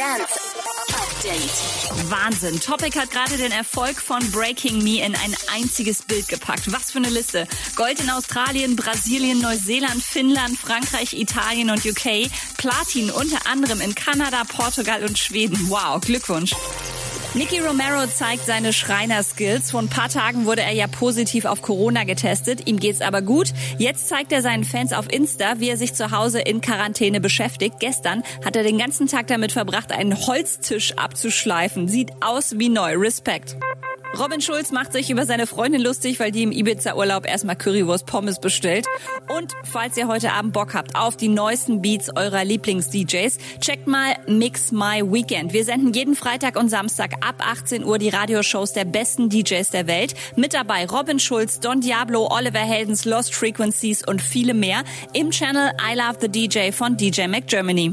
Dance Update. Wahnsinn. Topic hat gerade den Erfolg von Breaking Me in ein einziges Bild gepackt. Was für eine Liste. Gold in Australien, Brasilien, Neuseeland, Finnland, Frankreich, Italien und UK. Platin unter anderem in Kanada, Portugal und Schweden. Wow, Glückwunsch. Nicky Romero zeigt seine Schreiner-Skills. Vor ein paar Tagen wurde er ja positiv auf Corona getestet. Ihm geht's aber gut. Jetzt zeigt er seinen Fans auf Insta, wie er sich zu Hause in Quarantäne beschäftigt. Gestern hat er den ganzen Tag damit verbracht, einen Holztisch abzuschleifen. Sieht aus wie neu. Respekt. Robin Schulz macht sich über seine Freundin lustig, weil die im Ibiza-Urlaub erstmal Currywurst Pommes bestellt. Und falls ihr heute Abend Bock habt auf die neuesten Beats eurer Lieblings-DJs, checkt mal Mix My Weekend. Wir senden jeden Freitag und Samstag ab 18 Uhr die Radioshows der besten DJs der Welt. Mit dabei Robin Schulz, Don Diablo, Oliver Heldens, Lost Frequencies und viele mehr im Channel I Love the DJ von DJ Mac Germany.